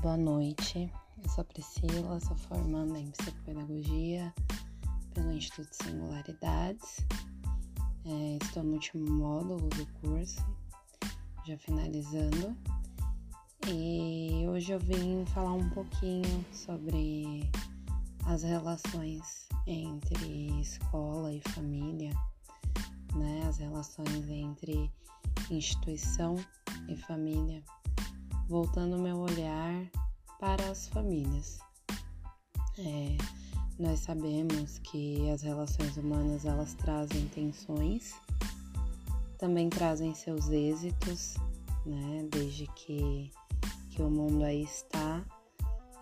boa noite. Eu sou a Priscila, sou formanda em psicopedagogia pelo Instituto Singularidades. É, estou no último módulo do curso, já finalizando. E hoje eu vim falar um pouquinho sobre as relações entre escola e família, né? As relações entre instituição e família voltando meu olhar para as famílias. É, nós sabemos que as relações humanas elas trazem tensões, também trazem seus êxitos, né? Desde que, que o mundo aí está,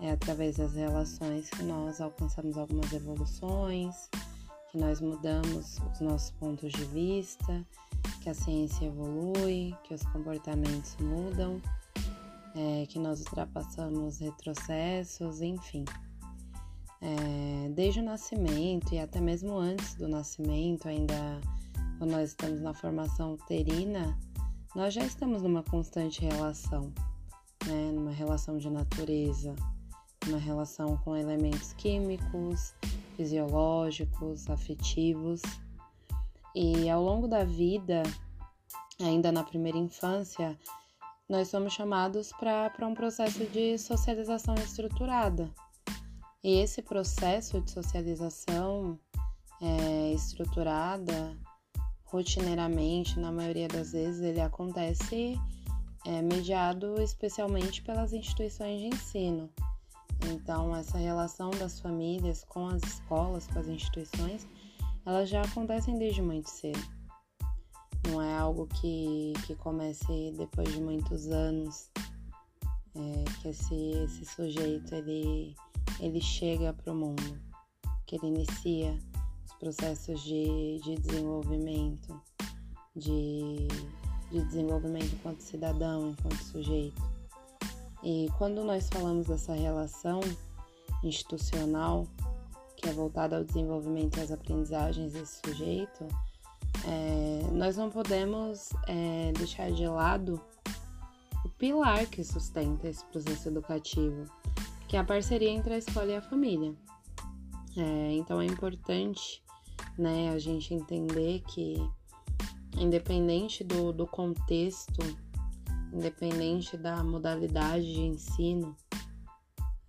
é através das relações que nós alcançamos algumas evoluções, que nós mudamos os nossos pontos de vista, que a ciência evolui, que os comportamentos mudam é, que nós ultrapassamos retrocessos, enfim. É, desde o nascimento e até mesmo antes do nascimento, ainda quando nós estamos na formação uterina, nós já estamos numa constante relação, né? numa relação de natureza, uma relação com elementos químicos, fisiológicos, afetivos. E ao longo da vida, ainda na primeira infância, nós somos chamados para um processo de socialização estruturada. E esse processo de socialização é, estruturada, rotineiramente, na maioria das vezes, ele acontece é, mediado especialmente pelas instituições de ensino. Então, essa relação das famílias com as escolas, com as instituições, elas já acontecem desde muito cedo. Não é algo que, que comece depois de muitos anos, é, que esse, esse sujeito ele, ele chega para o mundo, que ele inicia os processos de, de desenvolvimento, de, de desenvolvimento enquanto cidadão, enquanto sujeito. E quando nós falamos dessa relação institucional, que é voltada ao desenvolvimento e às aprendizagens desse sujeito, é, nós não podemos é, deixar de lado o pilar que sustenta esse processo educativo, que é a parceria entre a escola e a família. É, então é importante né, a gente entender que, independente do, do contexto, independente da modalidade de ensino,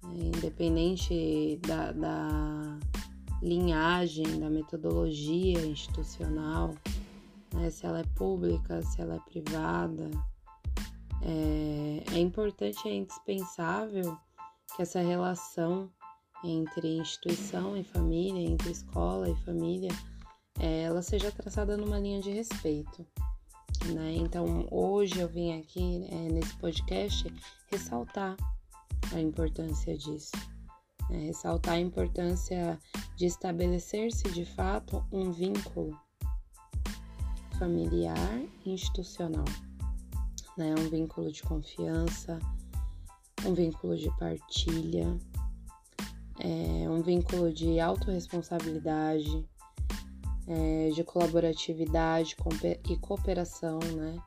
independente da, da linhagem, da metodologia institucional, né? se ela é pública, se ela é privada. É, é importante é indispensável que essa relação entre instituição e família, entre escola e família, é, ela seja traçada numa linha de respeito. Né? Então, hoje eu vim aqui é, nesse podcast ressaltar a importância disso é, ressaltar a importância de estabelecer-se de fato um vínculo familiar institucional, né? um vínculo de confiança, um vínculo de partilha, é, um vínculo de autorresponsabilidade, é, de colaboratividade e cooperação, né?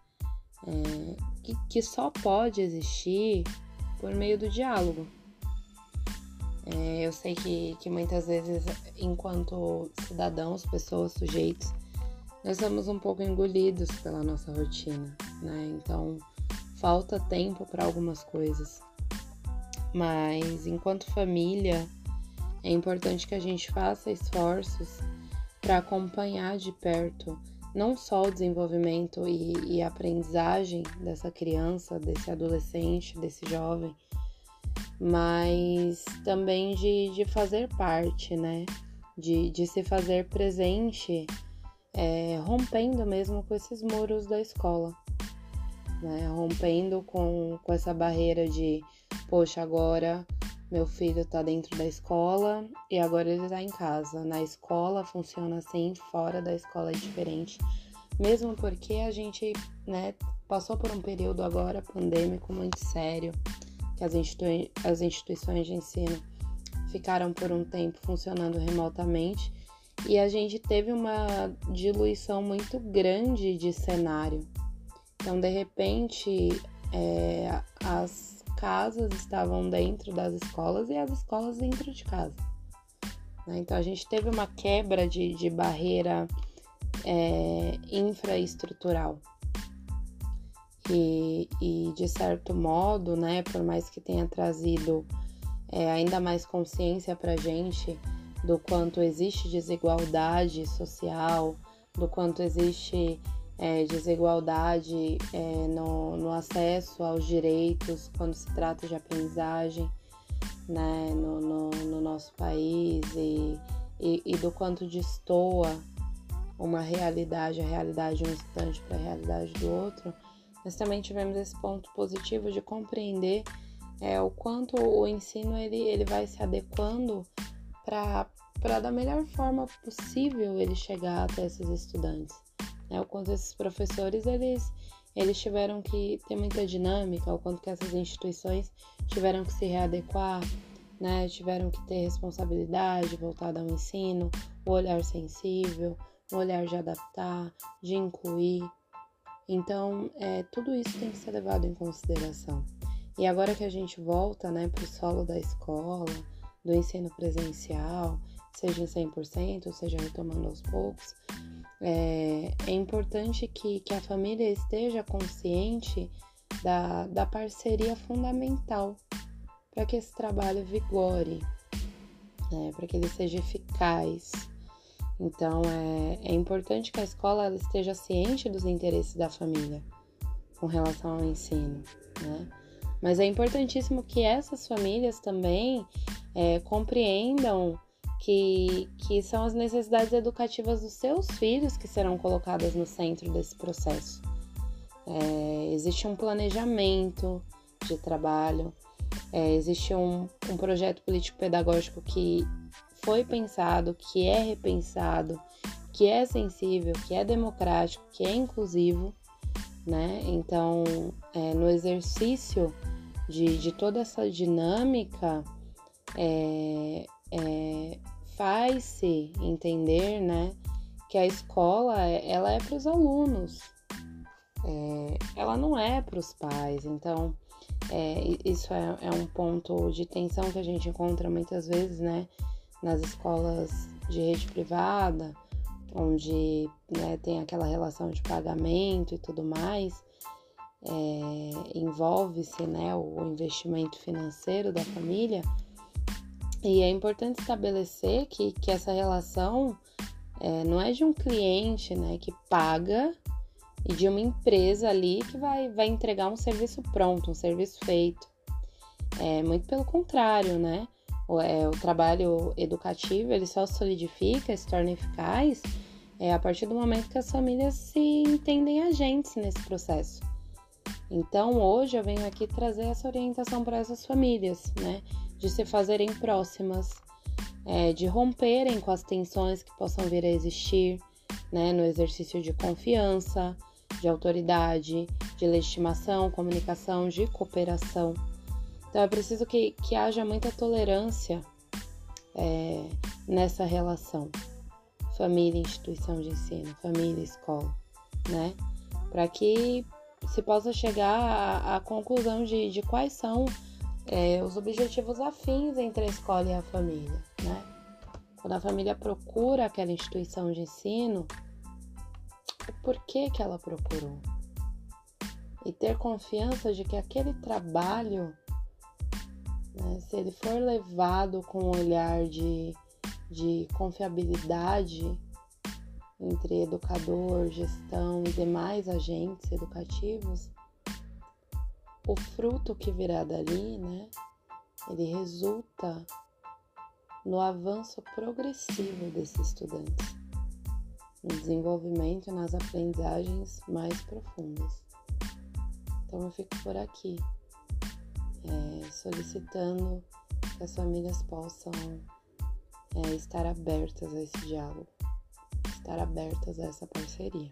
É, que, que só pode existir por meio do diálogo. É, eu sei que, que muitas vezes, enquanto cidadãos, pessoas, sujeitos, nós somos um pouco engolidos pela nossa rotina, né? Então, falta tempo para algumas coisas. Mas, enquanto família, é importante que a gente faça esforços para acompanhar de perto não só o desenvolvimento e, e aprendizagem dessa criança, desse adolescente, desse jovem, mas também de, de fazer parte, né? De, de se fazer presente, é, rompendo mesmo com esses muros da escola, né? Rompendo com, com essa barreira de, poxa, agora meu filho tá dentro da escola e agora ele tá em casa. Na escola funciona assim, fora da escola é diferente. Mesmo porque a gente, né, passou por um período agora pandêmico muito sério que as, institui as instituições de ensino ficaram por um tempo funcionando remotamente e a gente teve uma diluição muito grande de cenário. Então, de repente, é, as casas estavam dentro das escolas e as escolas dentro de casa. Né? Então a gente teve uma quebra de, de barreira é, infraestrutural. E, e, de certo modo, né, por mais que tenha trazido é, ainda mais consciência para gente do quanto existe desigualdade social, do quanto existe é, desigualdade é, no, no, acesso aos direitos quando se trata de aprendizagem né, no, no, no nosso país e, e, e, do quanto destoa uma realidade, a realidade de um estudante para a realidade do outro, nós também tivemos esse ponto positivo de compreender é, o quanto o ensino ele, ele vai se adequando para da melhor forma possível ele chegar até esses estudantes. Né? O quanto esses professores eles, eles tiveram que ter muita dinâmica, o quanto que essas instituições tiveram que se readequar, né? tiveram que ter responsabilidade voltada ao ensino, o olhar sensível, o olhar de adaptar, de incluir. Então, é, tudo isso tem que ser levado em consideração. E agora que a gente volta né, para o solo da escola, do ensino presencial, seja em 100%, seja retomando aos poucos, é, é importante que, que a família esteja consciente da, da parceria fundamental para que esse trabalho vigore, né, para que ele seja eficaz. Então, é, é importante que a escola esteja ciente dos interesses da família com relação ao ensino, né? Mas é importantíssimo que essas famílias também é, compreendam que, que são as necessidades educativas dos seus filhos que serão colocadas no centro desse processo. É, existe um planejamento de trabalho, é, existe um, um projeto político-pedagógico que foi pensado, que é repensado, que é sensível, que é democrático, que é inclusivo, né? Então, é, no exercício de, de toda essa dinâmica, é, é, faz-se entender, né, que a escola ela é para os alunos, é, ela não é para os pais. Então, é, isso é, é, um ponto de tensão que a gente encontra muitas vezes, né, nas escolas de rede privada, onde né, tem aquela relação de pagamento e tudo mais é, envolve-se né, o investimento financeiro da família. E é importante estabelecer que, que essa relação é, não é de um cliente né, que paga e de uma empresa ali que vai, vai entregar um serviço pronto, um serviço feito. É muito pelo contrário, né? O, é, o trabalho educativo ele só solidifica, se torna eficaz é, a partir do momento que as famílias se entendem agentes nesse processo. Então, hoje eu venho aqui trazer essa orientação para essas famílias, né? De se fazerem próximas, é, de romperem com as tensões que possam vir a existir, né? No exercício de confiança, de autoridade, de legitimação, comunicação, de cooperação. Então, é preciso que, que haja muita tolerância é, nessa relação. Família, instituição de ensino, família, escola, né? Para que se possa chegar à, conclusão de, de, quais são é, os objetivos afins entre a escola e a família, né? Quando a família procura aquela instituição de ensino, o porquê que ela procurou? E ter confiança de que aquele trabalho, né, se ele for levado com um olhar de, de confiabilidade, entre educador, gestão e demais agentes educativos, o fruto que virá dali, né, ele resulta no avanço progressivo desses estudantes, no desenvolvimento e nas aprendizagens mais profundas. Então eu fico por aqui, é, solicitando que as famílias possam é, estar abertas a esse diálogo estar abertas a essa parceria.